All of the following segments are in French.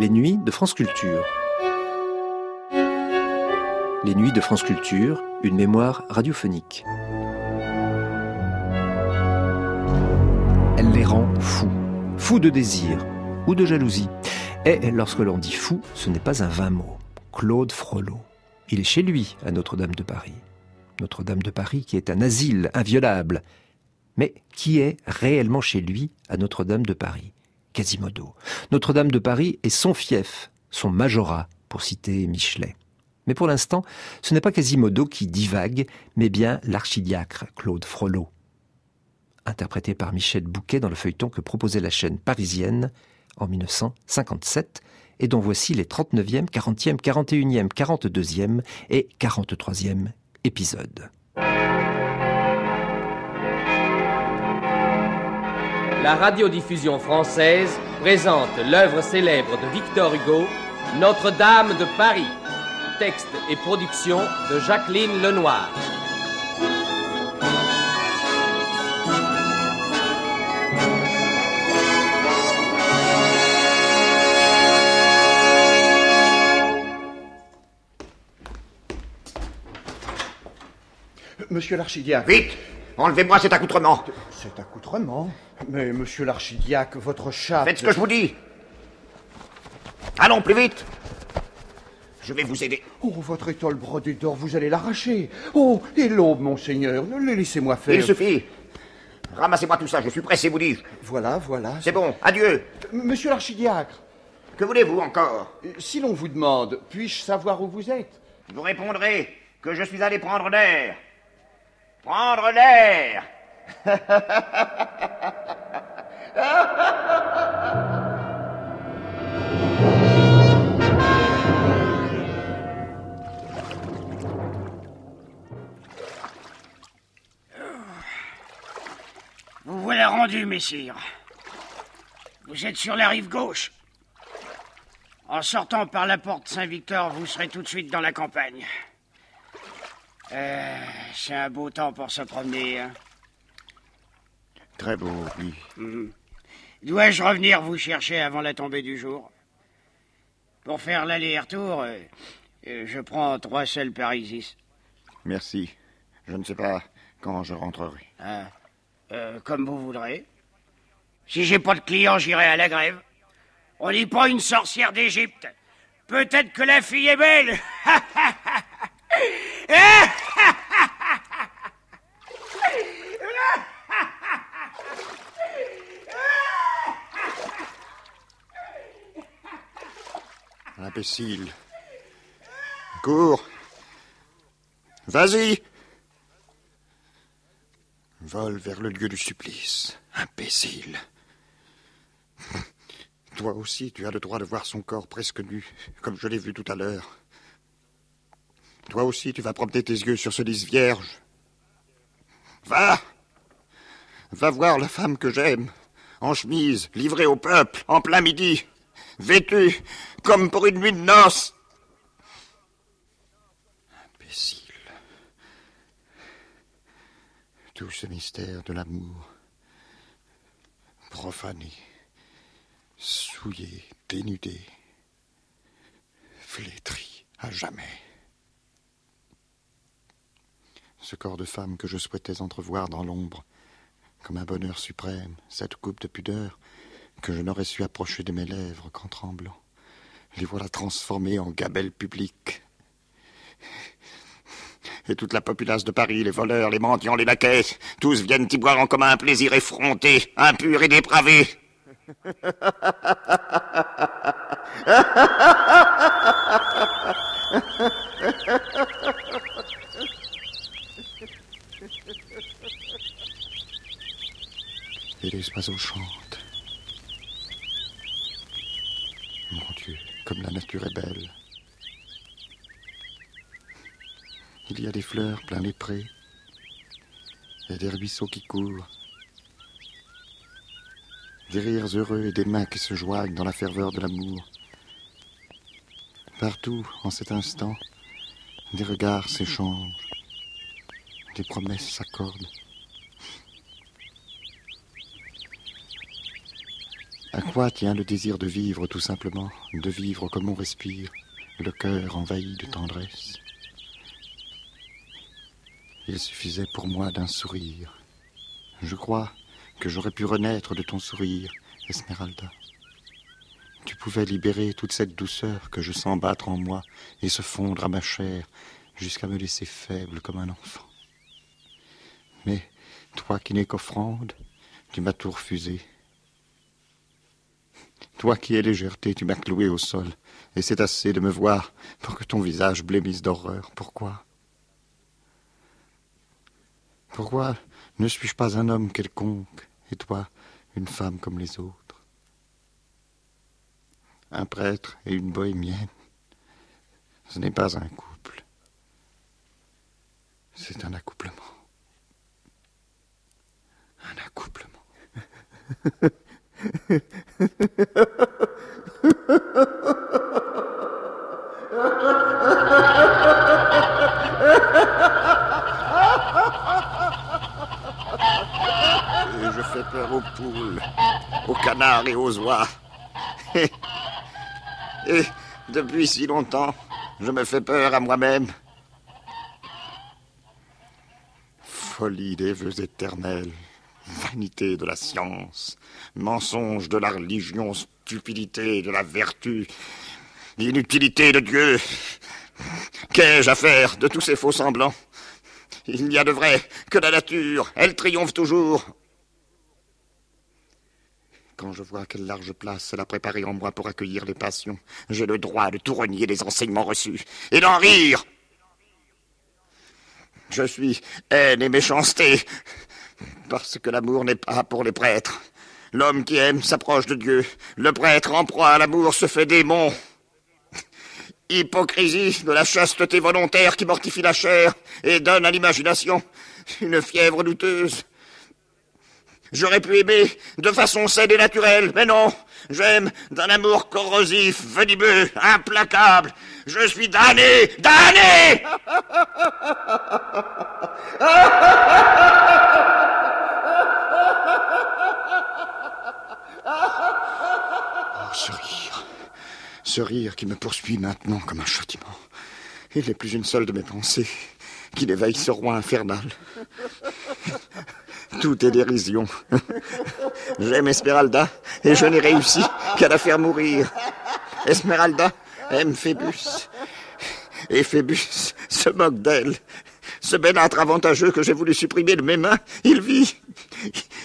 Les nuits de France Culture. Les nuits de France Culture, une mémoire radiophonique. Elle les rend fous, fous de désir ou de jalousie. Et lorsque l'on dit fou, ce n'est pas un vain mot. Claude Frollo. Il est chez lui, à Notre-Dame de Paris. Notre-Dame de Paris qui est un asile inviolable. Mais qui est réellement chez lui, à Notre-Dame de Paris? Quasimodo. Notre-Dame de Paris est son fief, son majorat, pour citer Michelet. Mais pour l'instant, ce n'est pas Quasimodo qui divague, mais bien l'archidiacre Claude Frollo. Interprété par Michel Bouquet dans le feuilleton que proposait la chaîne parisienne en 1957, et dont voici les 39e, 40e, 41e, 42e et 43e épisodes. La radiodiffusion française présente l'œuvre célèbre de Victor Hugo, Notre-Dame de Paris. Texte et production de Jacqueline Lenoir. Monsieur l'archidiacre. Vite Enlevez-moi cet accoutrement Cet accoutrement Mais monsieur l'archidiacre, votre chat. Faites ce que je vous dis Allons, plus vite Je vais vous aider. Oh, votre étole brodée d'or, vous allez l'arracher. Oh, et l'aube, monseigneur, ne laissez-moi faire. Il suffit Ramassez-moi tout ça, je suis pressé, vous dis. Voilà, voilà. C'est bon, adieu Monsieur l'archidiacre, Que voulez-vous encore? Si l'on vous demande, puis-je savoir où vous êtes? Vous répondrez que je suis allé prendre l'air. Prendre l'air Vous voilà rendu, messire. Vous êtes sur la rive gauche. En sortant par la porte Saint-Victor, vous serez tout de suite dans la campagne. Euh, c'est un beau temps pour se promener. hein. Très beau, oui. Dois-je revenir vous chercher avant la tombée du jour? Pour faire l'aller-retour, euh, euh, je prends trois seuls parisis. Merci. Je ne sais pas quand je rentrerai. Ah, comme vous voudrez. Si j'ai pas de clients, j'irai à la grève. On n'est pas une sorcière d'Égypte. Peut-être que la fille est belle. Imbécile. Cours. Vas-y. Vole vers le lieu du supplice. Imbécile. Toi aussi, tu as le droit de voir son corps presque nu, comme je l'ai vu tout à l'heure. Toi aussi, tu vas promener tes yeux sur ce lys vierge. Va Va voir la femme que j'aime, en chemise, livrée au peuple, en plein midi, vêtue comme pour une nuit de noces. Imbécile. Tout ce mystère de l'amour, profané, souillé, dénudé, flétri à jamais. Ce corps de femme que je souhaitais entrevoir dans l'ombre, comme un bonheur suprême, cette coupe de pudeur que je n'aurais su approcher de mes lèvres qu'en tremblant. Les voilà transformés en gabelle publique. Et toute la populace de Paris, les voleurs, les mendiants, les laquais, tous viennent y boire en commun un plaisir effronté, impur et dépravé. Les oiseaux chantent. Mon Dieu, comme la nature est belle. Il y a des fleurs plein les prés et des ruisseaux qui courent. Des rires heureux et des mains qui se joignent dans la ferveur de l'amour. Partout, en cet instant, des regards s'échangent, des promesses s'accordent. À quoi tient le désir de vivre tout simplement, de vivre comme on respire, le cœur envahi de tendresse? Il suffisait pour moi d'un sourire. Je crois que j'aurais pu renaître de ton sourire, Esmeralda. Tu pouvais libérer toute cette douceur que je sens battre en moi et se fondre à ma chair jusqu'à me laisser faible comme un enfant. Mais toi qui n'es qu'offrande, tu m'as tout refusé. Toi qui es légèreté, tu m'as cloué au sol, et c'est assez de me voir pour que ton visage blêmisse d'horreur. Pourquoi? Pourquoi ne suis-je pas un homme quelconque, et toi une femme comme les autres? Un prêtre et une bohémienne, ce n'est pas un couple, c'est un accouplement. Un accouplement. Je fais peur aux poules, aux canards et aux oies. Et, et depuis si longtemps, je me fais peur à moi-même. Folie des vœux éternels, de la science, mensonge de la religion, stupidité de la vertu, inutilité de Dieu. Qu'ai-je à faire de tous ces faux semblants? Il n'y a de vrai que la nature, elle triomphe toujours. Quand je vois quelle large place elle a préparée en moi pour accueillir les passions, j'ai le droit de tout renier les enseignements reçus et d'en rire. Je suis haine et méchanceté, parce que l'amour n'est pas pour les prêtres. L'homme qui aime s'approche de Dieu. Le prêtre en proie à l'amour se fait démon. Hypocrisie de la chasteté volontaire qui mortifie la chair et donne à l'imagination une fièvre douteuse. J'aurais pu aimer de façon saine et naturelle, mais non, j'aime d'un amour corrosif, venimeux, implacable. Je suis damné, damné Oh, ce rire. Ce rire qui me poursuit maintenant comme un châtiment. Il n'est plus une seule de mes pensées qui l'éveille ce roi infernal. Tout est dérision. J'aime Esmeralda et je n'ai réussi qu'à la faire mourir. Esmeralda aime Phébus. Et Phébus se moque d'elle. Ce bénâtre avantageux que j'ai voulu supprimer de mes mains, il vit.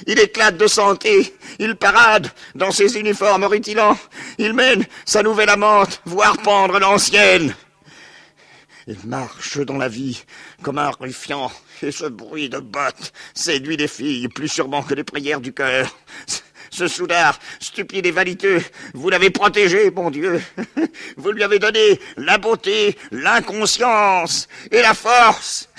Il éclate de santé. Il parade dans ses uniformes rutilants. Il mène sa nouvelle amante voir pendre l'ancienne. Il marche dans la vie comme un ruffian, et ce bruit de bottes séduit les filles plus sûrement que les prières du cœur. Ce soudard, stupide et vaniteux, vous l'avez protégé, mon Dieu. Vous lui avez donné la beauté, l'inconscience et la force.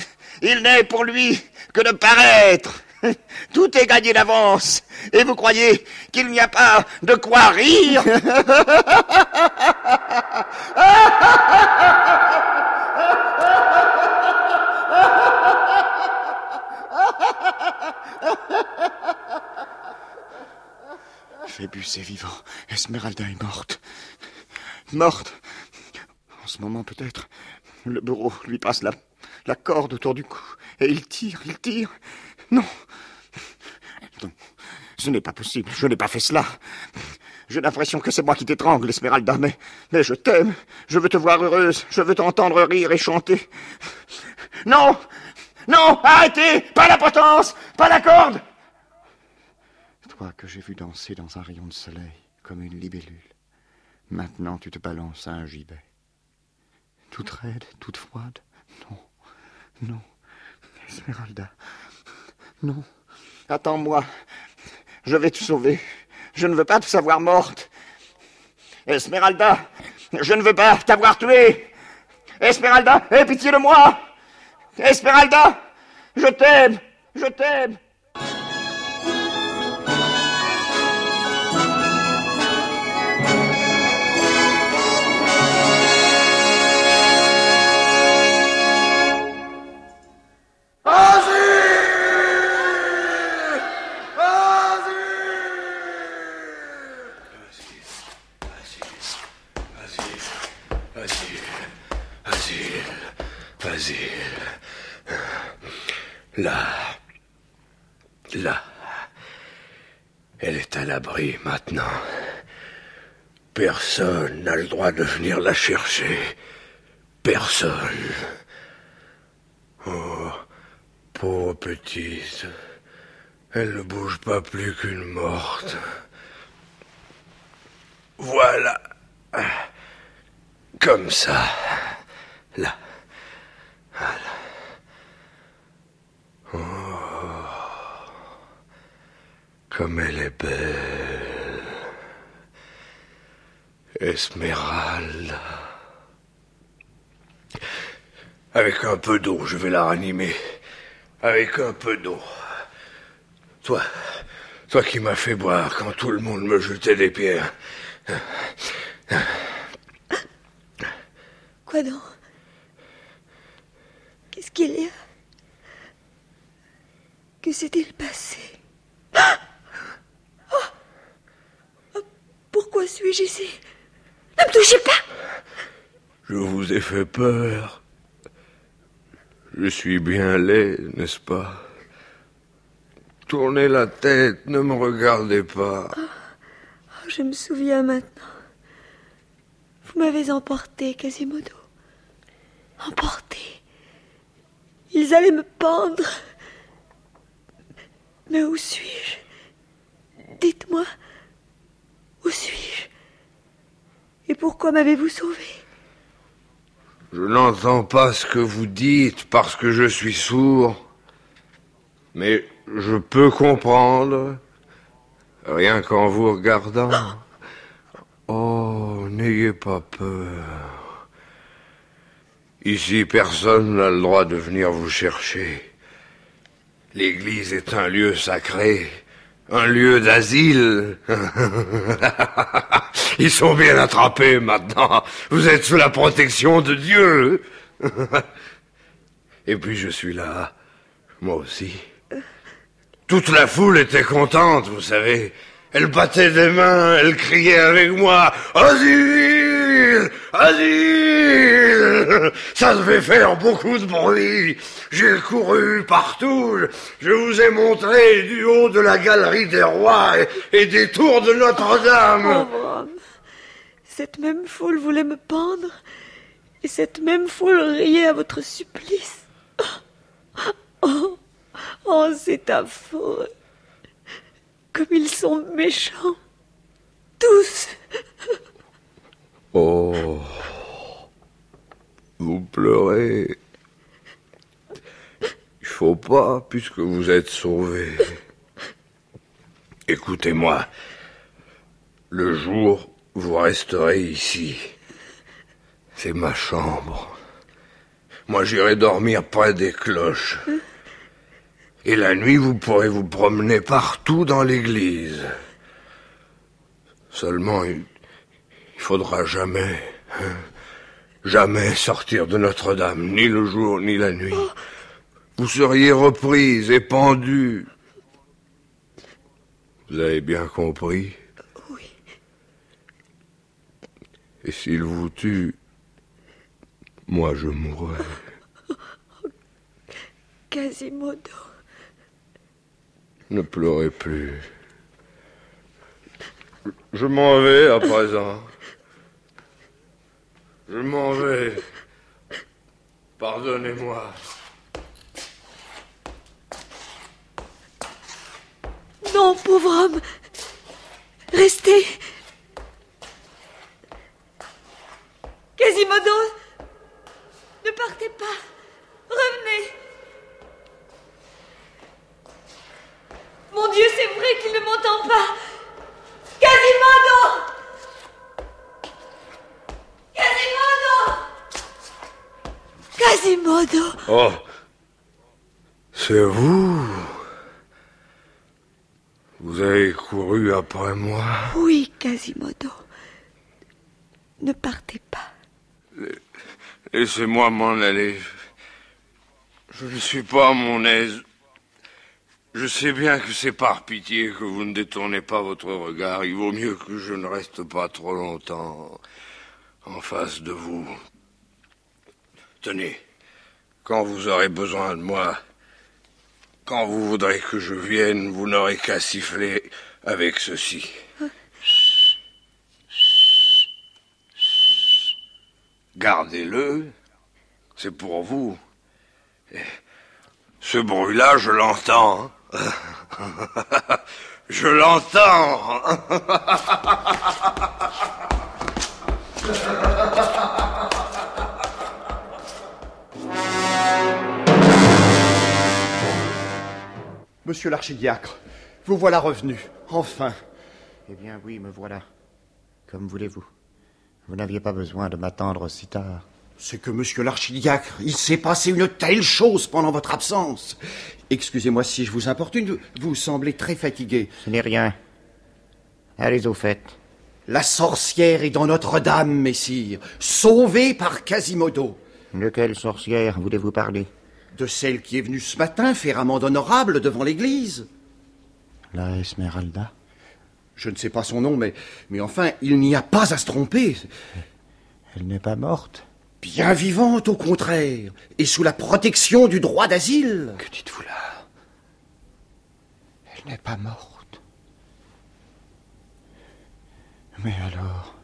Il n'est pour lui que de paraître. Tout est gagné d'avance. Et vous croyez qu'il n'y a pas de quoi rire? Phébus est vivant. Esmeralda est morte. Morte. En ce moment, peut-être, le bourreau lui passe la, la corde autour du cou. Et il tire, il tire. Non. Non. Ce n'est pas possible. Je n'ai pas fait cela. J'ai l'impression que c'est moi qui t'étrangle, Esmeralda, mais, mais je t'aime. Je veux te voir heureuse. Je veux t'entendre rire et chanter. Non Non Arrêtez Pas la potence Pas la corde Que j'ai vu danser dans un rayon de soleil, comme une libellule, maintenant tu te balances à un gibet. Toute raide, toute froide? Non, non. Esmeralda, non. Attends-moi. Je vais te sauver. Je ne veux pas te savoir morte. Esmeralda, je ne veux pas t'avoir tuée. Esmeralda, aie pitié de moi. Esmeralda, je t'aime, je t'aime. Maintenant. Personne n'a le droit de venir la chercher. Personne. Oh, pauvre petite. Elle ne bouge pas plus qu'une morte. Voilà. Comme ça. Là. Voilà. Oh. Comme elle est belle. Esmeralda. Avec un peu d'eau, je vais la ranimer. Avec un peu d'eau. Toi, toi qui m'as fait boire quand tout le monde me jetait des pierres. Quoi donc? Qu'est-ce qu'il y a? Que s'est-il passé? Oh oh Pourquoi suis-je ici? Ne me touchez pas Je vous ai fait peur. Je suis bien laid, n'est-ce pas? Tournez la tête, ne me regardez pas. oh, Je me souviens maintenant. Vous m'avez emporté, Quasimodo. Emporté. Ils allaient me pendre. Mais où suis-je? Dites-moi, où suis-je? Et pourquoi m'avez-vous sauvé? Je n'entends pas ce que vous dites parce que je suis sourd. Mais je peux comprendre, rien qu'en vous regardant. Oh, n'ayez pas peur. Ici, personne n'a le droit de venir vous chercher. L'église est un lieu sacré, un lieu d'asile. Ils sont bien attrapés maintenant. Vous êtes sous la protection de Dieu. Et puis je suis là, moi aussi. Toute la foule était contente, vous savez. Elle battait des mains, elle criait avec moi Asile Ça devait faire beaucoup de bruit. J'ai couru partout. Je vous ai montré du haut de la galerie des rois et, des tours de Notre-Dame. Homme. Cette même foule voulait me pendre, et cette même foule riait à votre supplice. Oh, oh c'est affreux. Comme ils sont méchants. Tous. Oh. Vous pleurez. Il faut pas, puisque vous êtes sauvé. Écoutez-moi. Le jour, vous resterez ici. C'est ma chambre. Moi, j'irai dormir près des cloches. Et la nuit, vous pourrez vous promener partout dans l'église. Seulement, il, faudra jamais, hein, jamais sortir de Notre-Dame, ni le jour, ni la nuit. Vous seriez reprise et pendue. Vous avez bien compris Oui. Et s'il vous tue, moi je mourrai. Quasimodo. Ne pleurez plus. Je m'en vais à présent. Je m'en vais. Pardonnez-moi. Non, pauvre homme. Restez. Quasimodo, ne partez pas. Revenez. Mon Dieu, c'est vrai qu'il ne m'entend pas. Quasimodo Quasimodo Quasimodo Oh. C'est vous. Vous avez couru après moi. Oui, Quasimodo. Ne partez pas. Laissez-moi m'en aller. Je ne suis pas à mon aise. Je sais bien que c'est par pitié que vous ne détournez pas votre regard. Il vaut mieux que je ne reste pas trop longtemps en face de vous. Tenez, quand vous aurez besoin de moi, Quand vous voudrez que je vienne, vous n'aurez qu'à siffler avec ceci. Gardez-le. C'est pour vous. Ce bruit-là, je l'entends. je l'entends. Monsieur l'archidiacre, vous voilà revenu. Enfin. Eh bien oui, me voilà. Comme voulez-vous. Vous n'aviez pas besoin de m'attendre si tard. C'est que, monsieur l'archidiacre, il s'est passé une telle chose pendant votre absence. Excusez-moi si je vous importune, vous semblez très fatigué. Ce n'est rien. Allez au fait. La sorcière est dans Notre-Dame, messire, sauvée par Quasimodo. De quelle sorcière voulez-vous parler? De celle qui est venue ce matin faire amende honorable devant l'église. La Esmeralda Je ne sais pas son nom, mais, mais enfin, il n'y a pas à se tromper. Elle n'est pas morte Bien vivante, au contraire, et sous la protection du droit d'asile. Que dites-vous là? Elle n'est pas morte. Mais alors,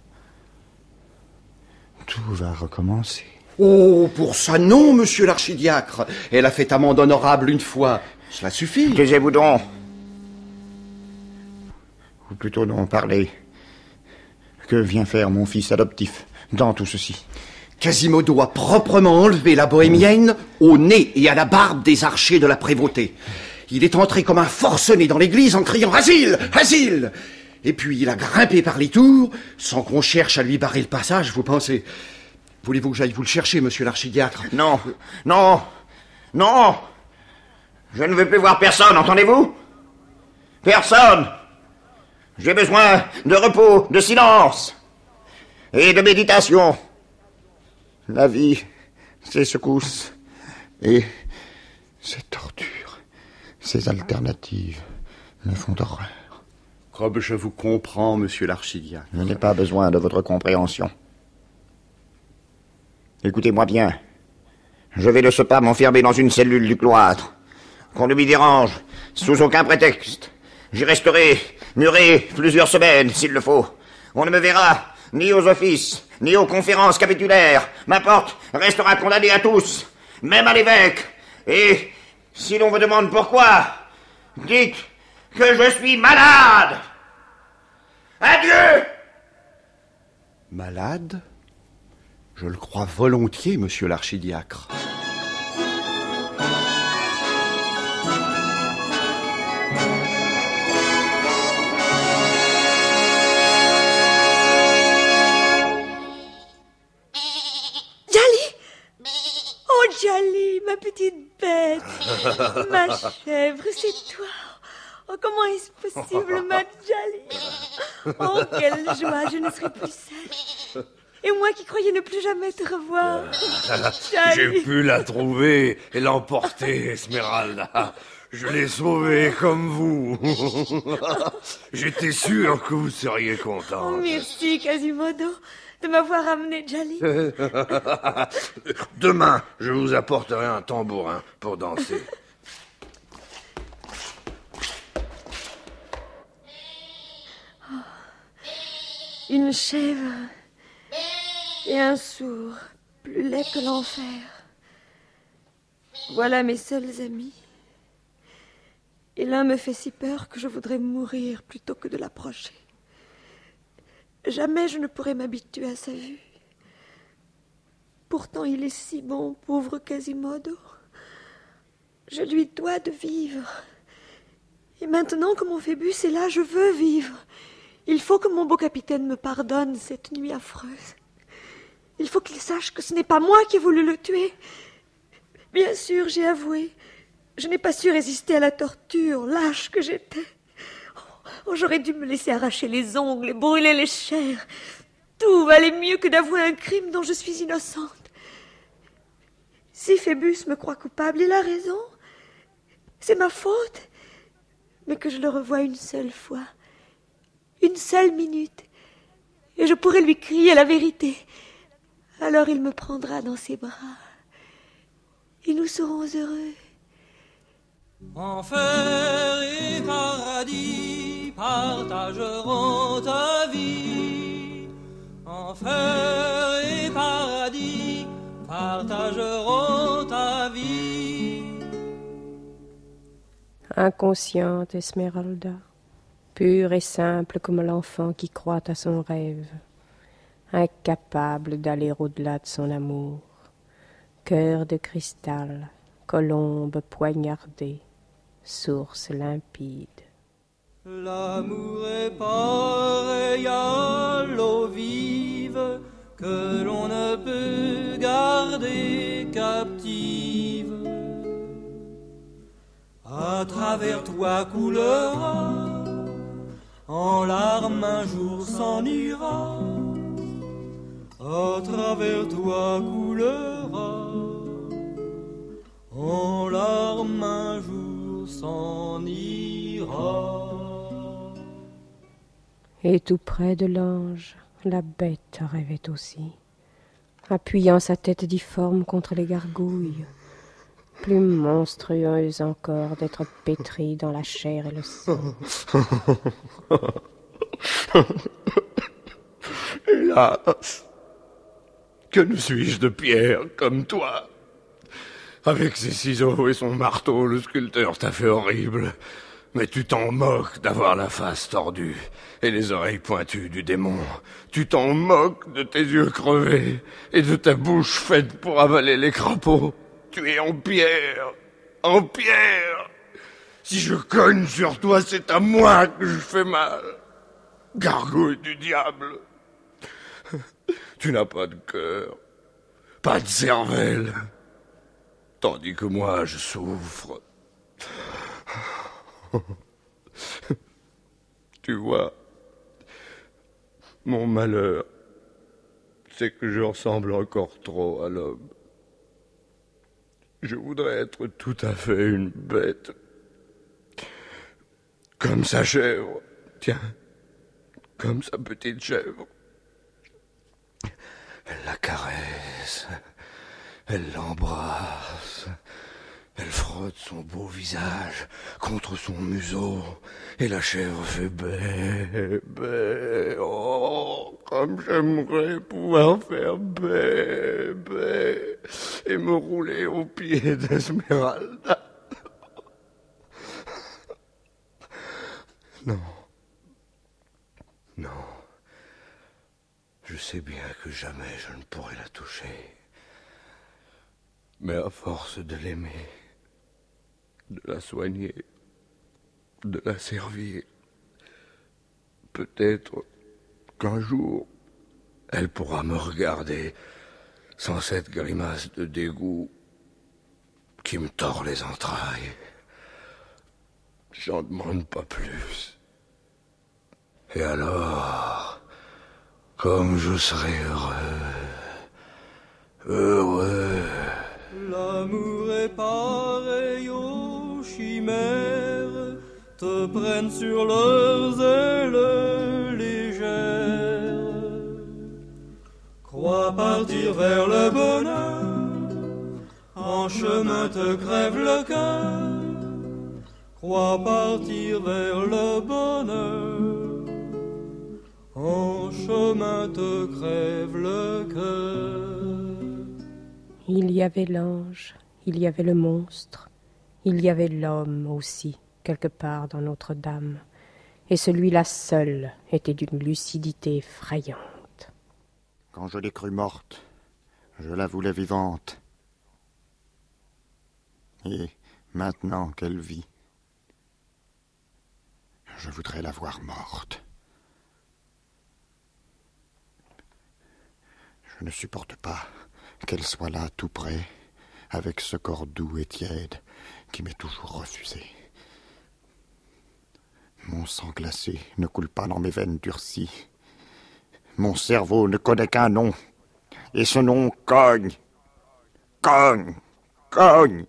tout va recommencer. Oh, pour ça non, monsieur l'archidiacre. Elle a fait amende honorable une fois. Cela suffit. Taisez-vous donc. Ou plutôt non, parlez. Que vient faire mon fils adoptif dans tout ceci Quasimodo a proprement enlevé la bohémienne au nez et à la barbe des archers de la prévôté. Il est entré comme un forcené dans l'église en criant Asile Asile Et puis il a grimpé par les tours, sans qu'on cherche à lui barrer le passage, vous pensez? Voulez-vous que j'aille vous le chercher, monsieur l'archidiacre Non, non, non Je ne veux plus voir personne, entendez-vous? Personne J'ai besoin de repos, de silence et de méditation. La vie, ces secousses et ces tortures, ces alternatives me font horreur. Comme je vous comprends, monsieur l'archidiacre. Je n'ai pas besoin de votre compréhension. Écoutez-moi bien. Je vais de ce pas m'enfermer dans une cellule du cloître. Qu'on ne m'y dérange, sous aucun prétexte. J'y resterai, muré, plusieurs semaines, s'il le faut. On ne me verra, ni aux offices, ni aux conférences capitulaires. Ma porte restera condamnée à tous, même à l'évêque. Et si l'on vous demande pourquoi, dites que je suis malade. Adieu Malade? Je le crois volontiers, monsieur l'archidiacre. Oh, Jali, ma petite bête. Ma chèvre, c'est toi. Oh, comment est-ce possible, ma Jali? Oh, quelle joie, je ne serai plus seule Et moi qui croyais ne plus jamais te revoir J'ai Jali pu la trouver et l'emporter, Esmeralda. Je l'ai sauvée comme vous. J'étais sûr que vous seriez Oh, contente. merci, Quasimodo, de m'avoir amené Jali. Demain, je vous apporterai un tambourin pour danser. Une chèvre et un sourd, plus laid que l'enfer. Voilà mes seuls amis. Et l'un me fait si peur que je voudrais mourir plutôt que de l'approcher. Jamais je ne pourrai m'habituer à sa vue. Pourtant il est si bon, pauvre Quasimodo. Je lui dois de vivre. Et maintenant que mon Phébus est là, je veux vivre. Il faut que mon beau capitaine me pardonne cette nuit affreuse. Il faut qu'il sache que ce n'est pas moi qui ai voulu le tuer. Bien sûr, j'ai avoué. Je n'ai pas su résister à la torture, lâche que j'étais. Oh, j'aurais dû me laisser arracher les ongles et brûler les chairs. Tout valait mieux que d'avouer un crime dont je suis innocente. Si Phébus me croit coupable, il a raison. C'est ma faute. Mais que je le revoie une seule fois, une seule minute, et je pourrai lui crier la vérité. Alors il me prendra dans ses bras, et nous serons heureux. Enfer et paradis partageront ta vie. Enfer et paradis partageront ta vie. Inconsciente Esmeralda, pure et simple comme l'enfant qui croit à son rêve, incapable d'aller au-delà de son amour, cœur de cristal, colombe poignardée, source limpide. L'amour est pareil à l'eau vive que l'on ne peut garder captive. À travers toi coulera, en larmes un jour s'en ira. À travers toi coulera, en larmes un jour s'en ira. Et tout près de l'ange, la bête rêvait aussi, appuyant sa tête difforme contre les gargouilles, plus monstrueuse encore d'être pétrie dans la chair et le sang. Hélas, que ne suis-je de pierre comme toi? Avec ses ciseaux et son marteau, le sculpteur t'a fait horrible. Mais tu t'en moques d'avoir la face tordue et les oreilles pointues du démon. Tu t'en moques de tes yeux crevés et de ta bouche faite pour avaler les crapauds. Tu es en pierre, en pierre. Si je cogne sur toi, c'est à moi que je fais mal. Gargouille du diable. Tu n'as pas de cœur, pas de cervelle, tandis que moi je souffre. tu vois, mon malheur, c'est que je ressemble encore trop à l'homme. Je voudrais être tout à fait une bête. Comme sa chèvre. Tiens, comme sa petite chèvre. Elle la caresse, elle l'embrasse, elle frotte son beau visage contre son museau, et la chèvre fait bé, bé, oh, comme j'aimerais pouvoir faire bé, bé, et me rouler aux pieds d'Esmeralda. Non. Non. Je sais bien que jamais je ne pourrai la toucher. Mais à force de l'aimer, de la soigner, de la servir, peut-être qu'un jour, elle pourra me regarder sans cette grimace de dégoût qui me tord les entrailles. J'en demande pas plus. Et alors, comme je serai heureux, heureux. L'amour est pareil aux chimères, te prennent sur leurs ailes légères. Crois partir vers le bonheur, en chemin te crève le cœur. Crois partir vers le bonheur, en chemin te crève le cœur. Il y avait l'ange, il y avait le monstre, il y avait l'homme aussi, quelque part dans Notre-Dame, et celui-là seul était d'une lucidité effrayante. Quand je l'ai crue morte, je la voulais vivante. Et maintenant qu'elle vit, je voudrais la voir morte. Je ne supporte pas qu'elle soit là tout près, avec ce corps doux et tiède qui m'est toujours refusé. Mon sang glacé ne coule pas dans mes veines durcies. Mon cerveau ne connaît qu'un nom, et ce nom cogne, cogne, cogne.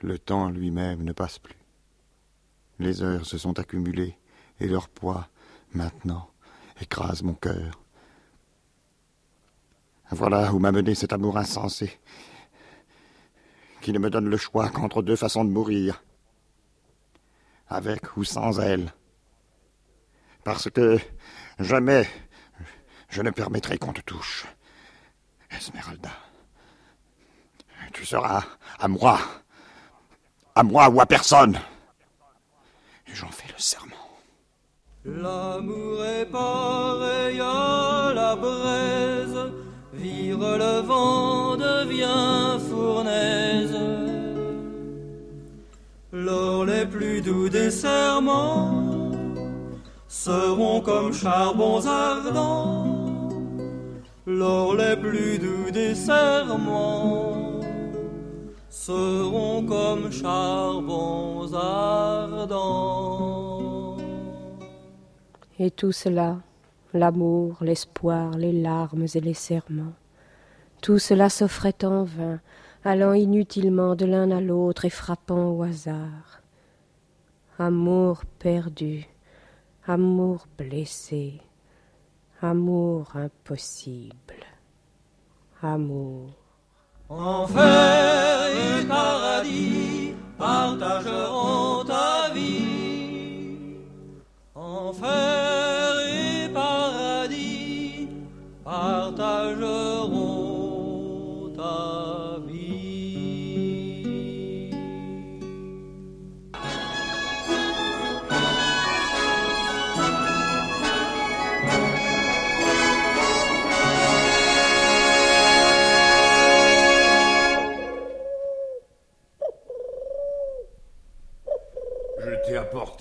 Le temps lui-même ne passe plus. Les heures se sont accumulées, et leur poids, maintenant, écrase mon cœur. Voilà où m'a mené cet amour insensé, qui ne me donne le choix qu'entre deux façons de mourir. Avec ou sans elle. Parce que jamais je ne permettrai qu'on te touche. Esmeralda. Tu seras à moi. À moi ou à personne. J'en fais le serment. L'amour est pareil à la braise, vire le vent devient fournaise. Lors les plus doux des serments seront comme charbons ardents. Lors les plus doux des serments seront comme charbons ardents. Et tout cela, l'amour, l'espoir, les larmes et les serments, tout cela s'offrait en vain, allant inutilement de l'un à l'autre et frappant au hasard. Amour perdu, amour blessé, amour impossible, amour. Enfer et. Enfer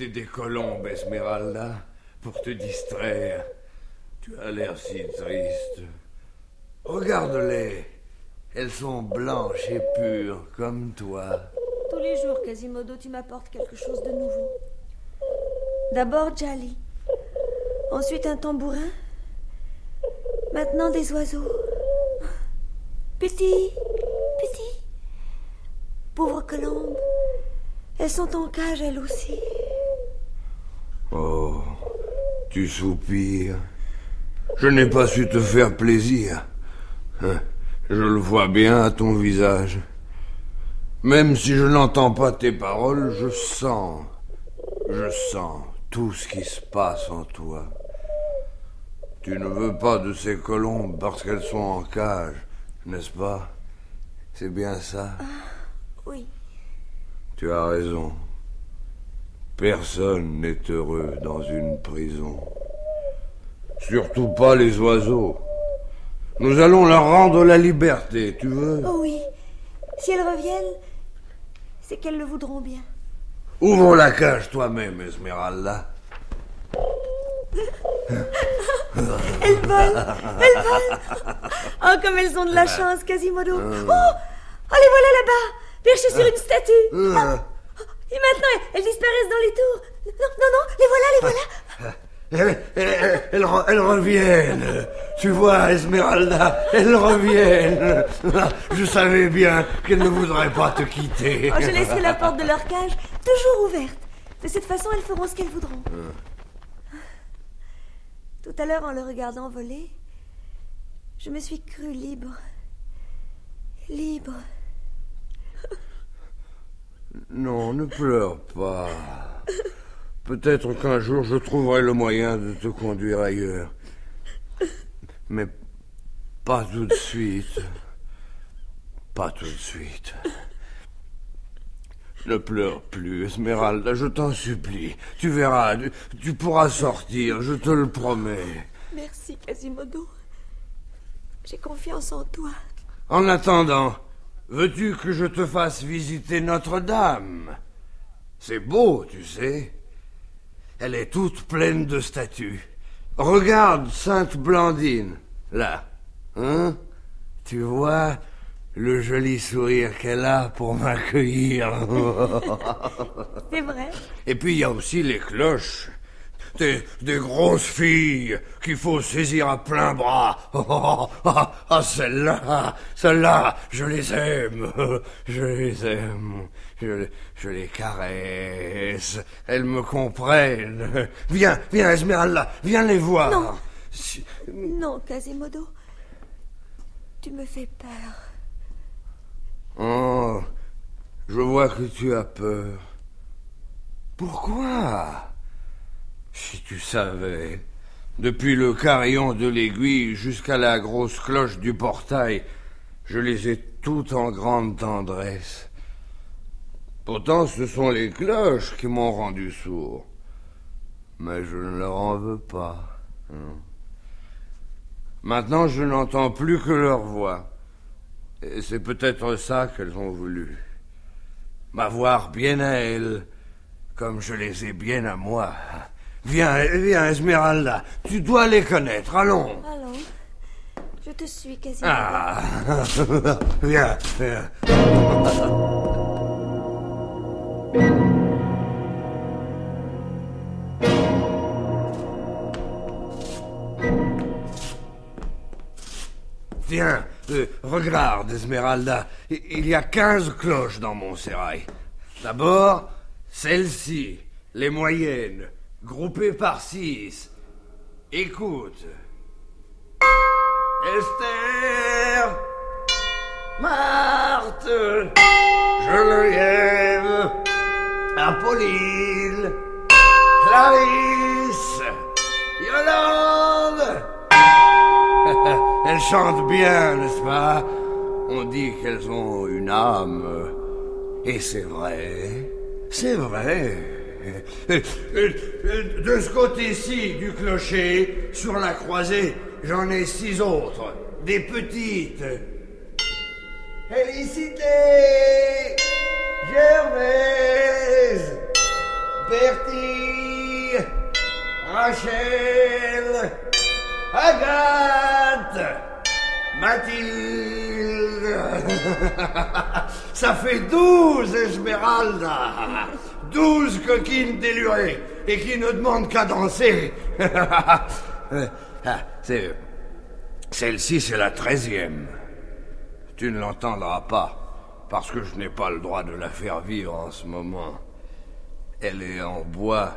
des colombes, Esmeralda, pour te distraire. Tu as l'air si triste. Regarde-les. Elles sont blanches et pures, comme toi. Tous les jours, Quasimodo, tu m'apportes quelque chose de nouveau. D'abord Jali. Ensuite un tambourin. Maintenant des oiseaux. Petit, petit. Pauvre colombe. Elles sont en cage, elles aussi. Oh, tu soupires. Je n'ai pas su te faire plaisir. Hein, Je le vois bien à ton visage. Même si je n'entends pas tes paroles, je sens, je sens tout ce qui se passe en toi. Tu ne veux pas de ces colombes parce qu'elles sont en cage, n'est-ce pas? C'est bien ça? Oui. Tu as raison. Personne n'est heureux dans une prison. Surtout pas les oiseaux. Nous allons leur rendre la liberté, tu veux Oh oui. Si elles reviennent, c'est qu'elles le voudront bien. Ouvre la cage toi-même, Esmeralda. Elles volent Elles volent Oh, comme elles ont de la chance, Quasimodo Oh Oh, les voilà là-bas Perchées sur une statue Euh, Et maintenant, elles disparaissent dans les tours Non, non, non, les voilà, les voilà Elles, elles- elles re- elles reviennent. Tu vois, Esmeralda, elles reviennent. Je savais bien qu'elles ne voudraient pas te quitter. Oh, je laisserai la porte de leur cage toujours ouverte. De cette façon, elles feront ce qu'elles voudront. Tout à l'heure, en le regardant voler, je me suis crue libre. Libre. Non, ne pleure pas. Peut-être qu'un jour je trouverai le moyen de te conduire ailleurs. Mais pas tout de suite. Pas tout de suite. Ne pleure plus, Esmeralda, je t'en supplie. Tu verras, tu, tu pourras sortir, je te le promets. Merci, Quasimodo. J'ai confiance en toi. En attendant, veux-tu que je te fasse visiter Notre-Dame? C'est beau, tu sais. Elle est toute pleine de statues. Regarde Sainte Blandine, là. Hein? Tu vois le joli sourire qu'elle a pour m'accueillir. C'est vrai Et puis il y a aussi les cloches. Des, des grosses filles qu'il faut saisir à plein bras. Oh, ah, ah, celles-là, celles-là, je les aime. Je les aime. Je, je les caresse. Elles me comprennent. Viens, viens, Esmeralda, viens les voir. Non. Si- Non, Quasimodo. Tu me fais peur. Oh, Je vois que tu as peur. Pourquoi? Si tu savais, depuis le carillon de l'aiguille jusqu'à la grosse cloche du portail, je les ai toutes en grande tendresse. Pourtant, ce sont les cloches qui m'ont rendu sourd. Mais je ne leur en veux pas. hein. Maintenant, je n'entends plus que leur voix. Et c'est peut-être ça qu'elles ont voulu. M'avoir bien à elles, comme je les ai bien à moi. Viens, viens, Esmeralda, tu dois les connaître, allons. Allons. Je te suis quasiment. Ah, viens, viens. Tiens, euh, regarde, Esmeralda, il y a quinze cloches dans mon sérail. D'abord, celle-ci, les moyennes, groupées par six. Écoute. Esther, Marthe, Geneviève, Apolline, Clarisse, Yolande. Elles chantent bien, n'est-ce pas? On dit qu'elles ont une âme. Et c'est vrai, c'est vrai. De ce côté-ci du clocher, sur la croisée, j'en ai six autres, des petites. Félicité, Gervaise, Bertie, Rachel, Agathe, Mathilde. Ça fait douze, Esmeralda. Douze coquines délurées et qui ne demandent qu'à danser. Ah. Celle-ci, c'est la treizième. Tu ne l'entendras pas, parce que je n'ai pas le droit de la faire vivre en ce moment. Elle est en bois,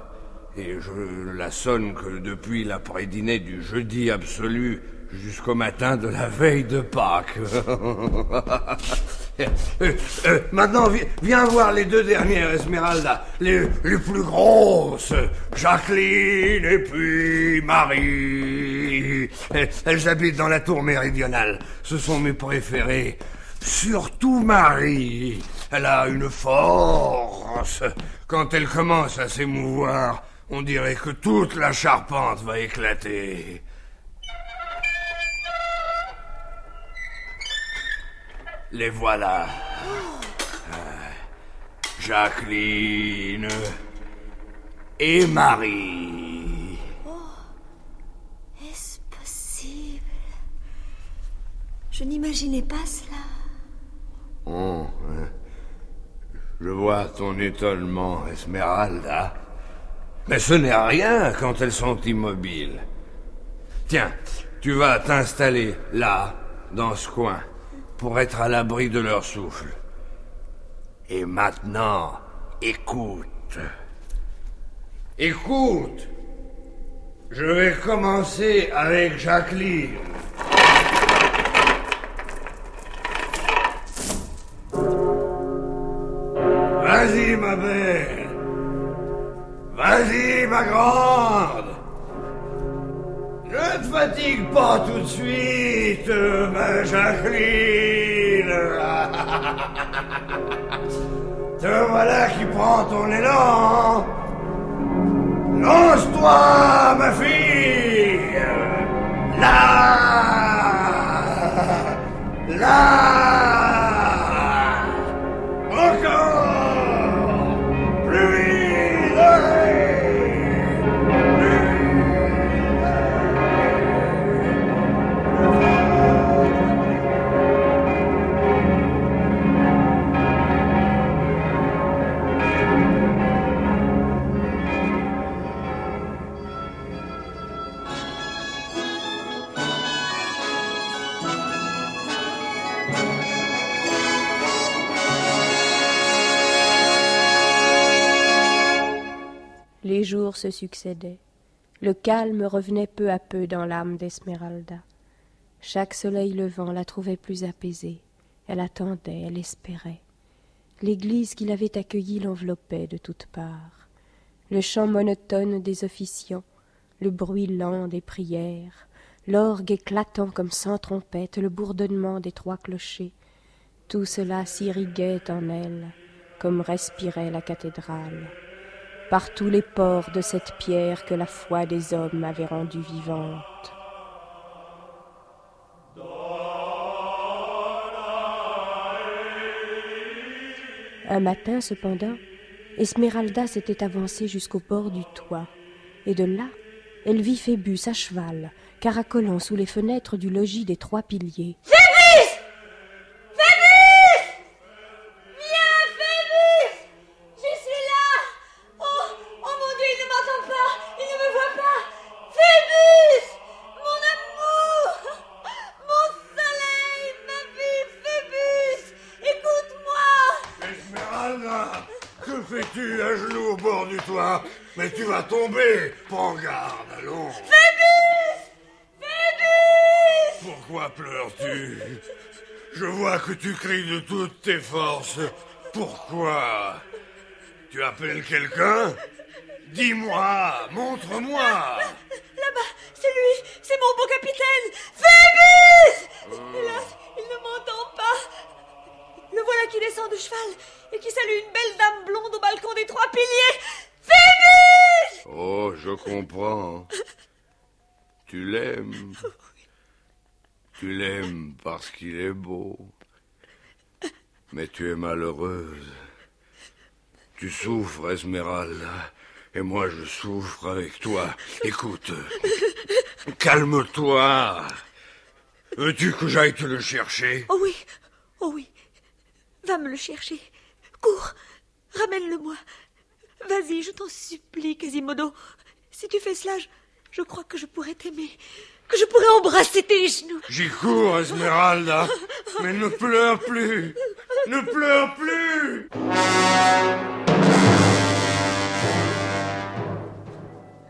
et je la sonne que depuis l'après-dîner du jeudi absolu jusqu'au matin de la veille de Pâques. Euh, maintenant, vi- viens voir les deux dernières, Esmeralda, les, les plus grosses, Jacqueline et puis Marie. Elles habitent dans la tour méridionale. Ce sont mes préférées. Surtout Marie. Elle a une force. Quand elle commence à s'émouvoir, on dirait que toute la charpente va éclater. Les voilà. Euh, Jacqueline et Marie. Est-ce possible? Je n'imaginais pas cela. Oh, hein. je vois ton étonnement, Esmeralda. Mais ce n'est rien quand elles sont immobiles. Tiens, tu vas t'installer là, dans ce coin, pour être à l'abri de leur souffle. Et maintenant, écoute. Écoute. Je vais commencer avec Jacqueline. Vas-y, ma belle. Vas-y, ma grande. Ne fatigue pas tout de suite, ma Jacqueline. Te voilà qui prend ton élan. Lance-toi, ma fille. Là. Là. Les jours se succédaient. Le calme revenait peu à peu dans l'âme d'Esmeralda. Chaque soleil levant la trouvait plus apaisée. Elle attendait, elle espérait. L'église qui l'avait accueilli l'enveloppait de toutes parts. Le chant monotone des officiants, le bruit lent des prières, l'orgue éclatant comme sans trompette, le bourdonnement des trois clochers, tout cela s'irriguait en elle, comme respirait la cathédrale, par tous les pores de cette pierre que la foi des hommes avait rendue vivante. Un matin, cependant, Esmeralda s'était avancée jusqu'au bord du toit, et de là, elle vit Phébus à cheval, caracolant sous les fenêtres du logis des trois piliers. De toutes tes forces. Pourquoi? Tu appelles quelqu'un? Dis-moi, montre-moi Là-bas, c'est lui C'est mon beau capitaine Phébus Hélas, il ne m'entend pas Le voilà qui descend de cheval et qui salue une belle dame blonde au balcon des trois piliers Phébus Oh, je comprends. Tu l'aimes. Tu l'aimes parce qu'il est beau. Mais tu es malheureuse. Tu souffres, Esmeralda. Et moi, je souffre avec toi. Écoute. Calme-toi. Veux-tu que j'aille te le chercher? Oh oui, oh oui. Va me le chercher. Cours, ramène-le-moi. Vas-y, je t'en supplie, Quasimodo. Si tu fais cela, je, je crois que je pourrais t'aimer. Que je pourrais embrasser tes genoux. J'y cours, Esmeralda. Mais ne pleure plus. Ne pleure plus.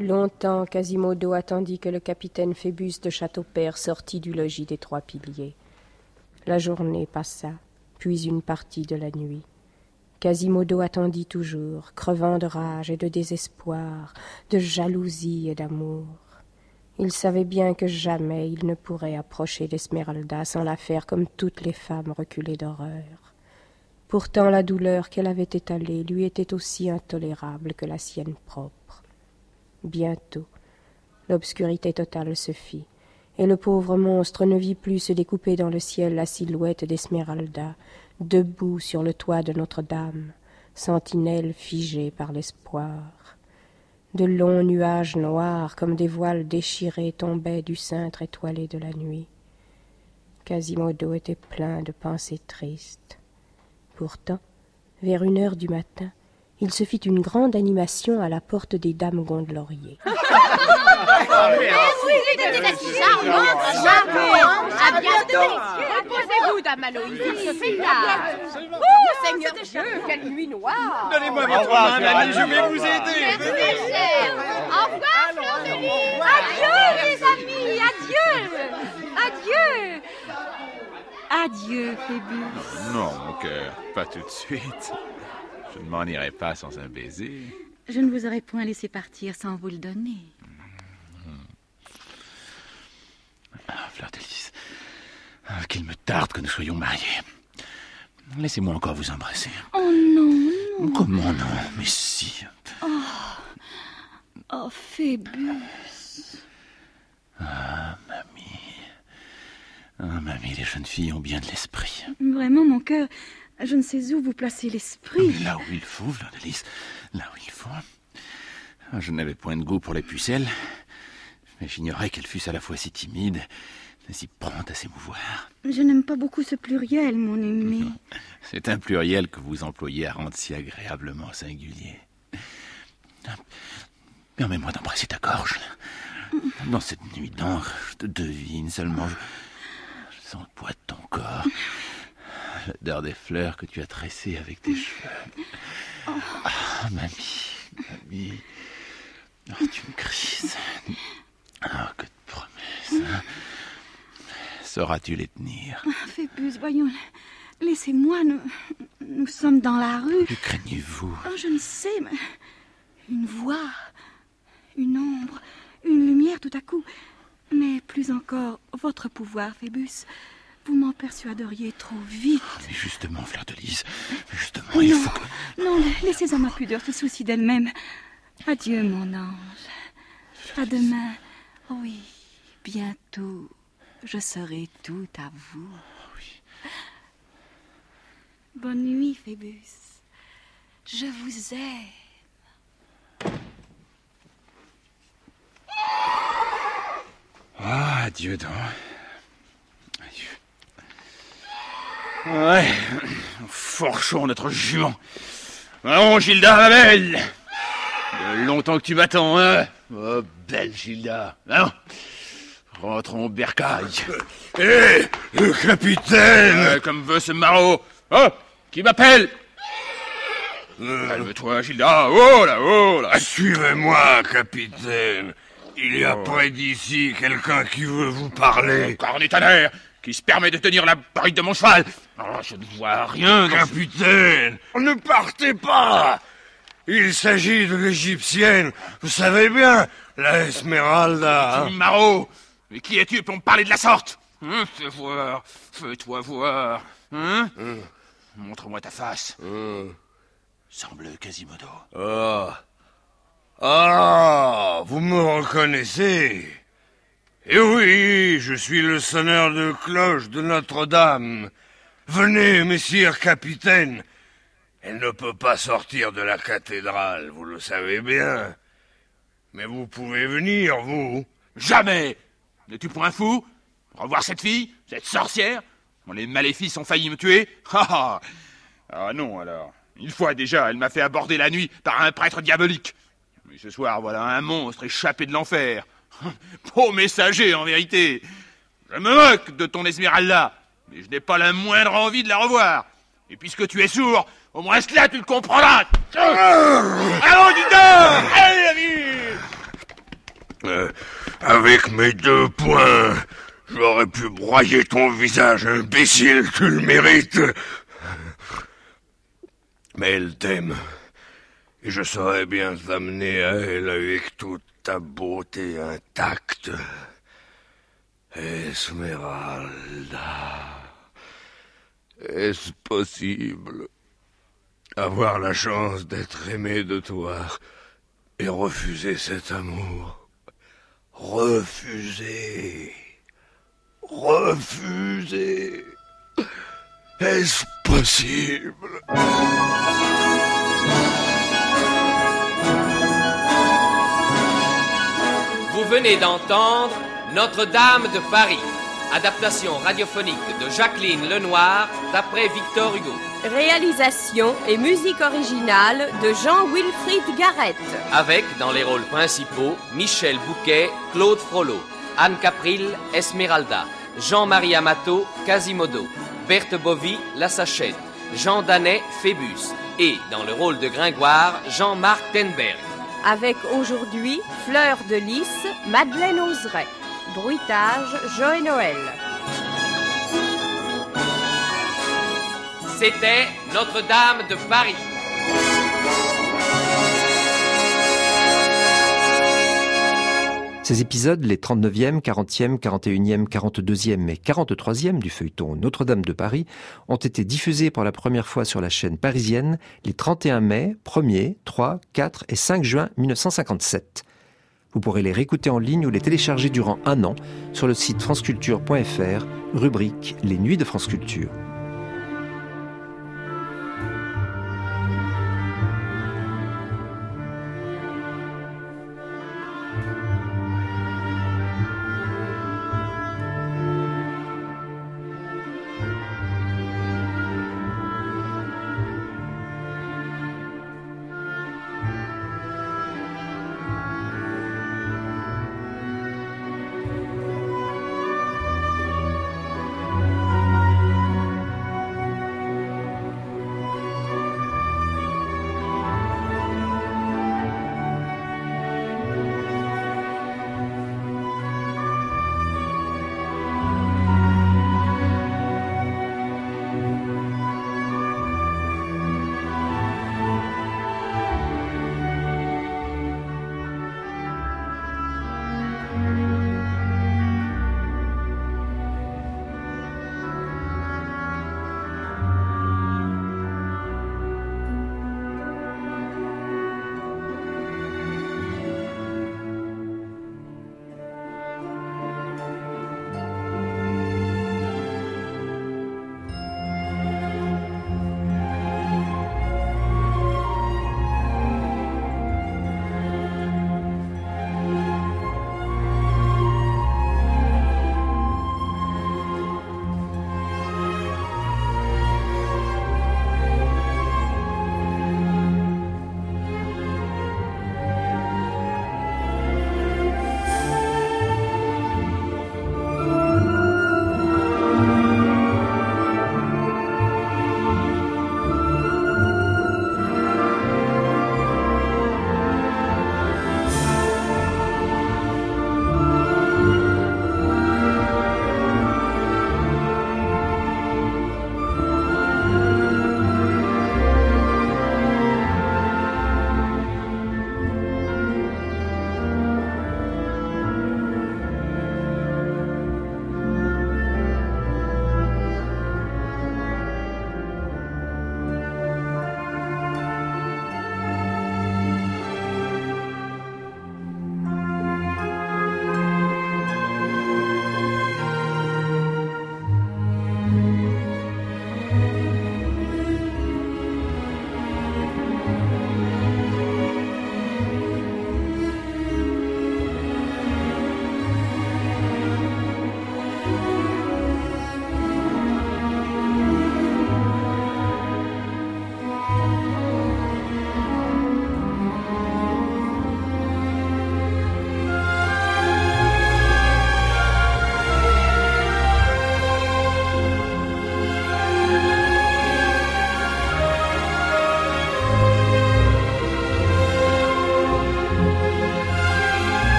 Longtemps Quasimodo attendit que le capitaine Phébus de Châteaupère sortît du logis des trois piliers. La journée passa, puis une partie de la nuit. Quasimodo attendit toujours, crevant de rage et de désespoir, de jalousie et d'amour. Il savait bien que jamais il ne pourrait approcher d'Esmeralda sans la faire comme toutes les femmes reculées d'horreur. Pourtant la douleur qu'elle avait étalée lui était aussi intolérable que la sienne propre. Bientôt, l'obscurité totale se fit, et le pauvre monstre ne vit plus se découper dans le ciel la silhouette d'Esmeralda, debout sur le toit de Notre-Dame, sentinelle figée par l'espoir. De longs nuages noirs comme des voiles déchirés tombaient du cintre étoilé de la nuit. Quasimodo était plein de pensées tristes. Pourtant, vers une heure du matin, il se fit une grande animation à la porte des dames gondelaurier. À bientôt. Reposez-vous, dame Aloïsie. C'est là. Oh, Seigneur Dieu, quelle nuit noire. Donnez-moi votre main, mamie, je vais vous aider. Merci, cher. Au revoir, Fleur de Lys. Adieu, mes amis. Adieu. Adieu. Adieu, Phébus. Non, mon cœur, pas tout de suite. Je ne m'en irai pas sans un baiser. Je ne vous aurais point laissé partir sans vous le donner. Ah, Fleur Lys, ah, qu'il me tarde que nous soyons mariés. Laissez-moi encore vous embrasser. Oh non, non. Comment non Mais si. Oh, oh Phébus. Ah, mamie. Ah, mamie, les jeunes filles ont bien de l'esprit. Vraiment, mon cœur, je ne sais où vous placez l'esprit. Mais là où il faut, Lys, là où il faut. Ah, Je n'avais point de goût pour les pucelles, mais j'ignorais qu'elles fussent à la fois si timides et si promptes à s'émouvoir. Je n'aime pas beaucoup ce pluriel, mon aimé. C'est un pluriel que vous employez à rendre si agréablement singulier. Permets-moi d'embrasser ta gorge. Dans cette nuit d'encre, je te devine seulement. Je, je sens le poids de ton corps. L'odeur des fleurs que tu as tressées avec tes cheveux. Ah, mamie, mamie. Oh, tu me crises. Oh, que de promesses. hein. Sauras-tu les tenir? Ah, Phébus, voyons. Laissez-moi, ne, Nous sommes dans la rue. Que craignez-vous? Oh, je ne sais, mais une voix, une ombre, une lumière tout à coup. Mais plus encore, votre pouvoir, Phébus. Vous m'en persuaderiez trop vite. Mais justement, Fleur de Lys, justement, non, il faut que... non, laissez à ma pudeur se soucie d'elle-même. Adieu, mon ange. À demain. Oui, bientôt, je serai tout à vous. Oui. Bonne nuit, Phébus. Je vous aime. Ah, adieu donc. Adieu. Ouais, forchons notre jument. Allons, Gilda, ma belle. De longtemps que tu m'attends, hein Oh, belle Gilda. Allons, rentrons au bercail. Hé, le capitaine Euh, Comme veut ce maraud. Oh, qui m'appelle? Calme-toi, Gilda. Oh là, oh là. Suivez-moi, capitaine. Il y a près d'ici quelqu'un qui veut vous parler. Cornetaner, qui se permet de tenir la bride de mon cheval. Oh, je ne vois rien. dans ce- Capitaine, ne partez pas Il s'agit de l'égyptienne, vous savez bien, la Esmeralda. hein. Maraud, mais qui es-tu pour me parler de la sorte? Hein, Fais voir, fais-toi voir. Hein? Montre-moi ta face. Semble Quasimodo. Ah. Ah, vous me reconnaissez Eh oui, je suis le sonneur de cloche de Notre-Dame. Venez, messire capitaine. Elle ne peut pas sortir de la cathédrale, vous le savez bien. Mais vous pouvez venir, vous. Jamais N'es-tu point fou? Revoir cette fille Cette sorcière? Quand les maléfices ont failli me tuer? Ah ah Ah non, alors. Une fois déjà, elle m'a fait aborder la nuit par un prêtre diabolique. Mais ce soir, voilà un monstre échappé de l'enfer. Beau messager, en vérité. Je me moque de ton Esmeralda, mais je n'ai pas la moindre envie de la revoir. Et puisque tu es sourd, au moins cela, tu le comprendras. Allons, dis Allez, la vie Euh, avec mes deux poings, j'aurais pu broyer ton visage, imbécile, tu le mérites. Mais elle t'aime. Et je saurais bien t'amener à elle avec toute ta beauté intacte. Esmeralda. Est-ce possible avoir la chance d'être aimé de toi et refuser cet amour? Refuser. Refuser. Est-ce possible? Vous venez d'entendre Notre-Dame de Paris, adaptation radiophonique de Jacqueline Lenoir d'après Victor Hugo, Réalisation et musique originale de Jean-Wilfried Garrett. avec dans les rôles principaux Michel Bouquet, Claude Frollo, Anne Capril, Esmeralda, Jean-Marie Amato, Quasimodo, Berthe Bovy, La Sachette, Jean Danet, Phébus, et dans le rôle de Gringoire, Jean-Marc Tenberg. Avec aujourd'hui Fleur de Lys, Madeleine Oseret. Bruitage, Joël Noël. C'était Notre-Dame de Paris. Ces épisodes, les 39e, 40e, 41e, 42e et 43e du feuilleton Notre-Dame de Paris, ont été diffusés pour la première fois sur la chaîne parisienne les 31 mai, 1er, 3, 4 et 5 juin 1957. Vous pourrez les réécouter en ligne ou les télécharger durant un an sur le site franceculture.fr, rubrique Les Nuits de France Culture.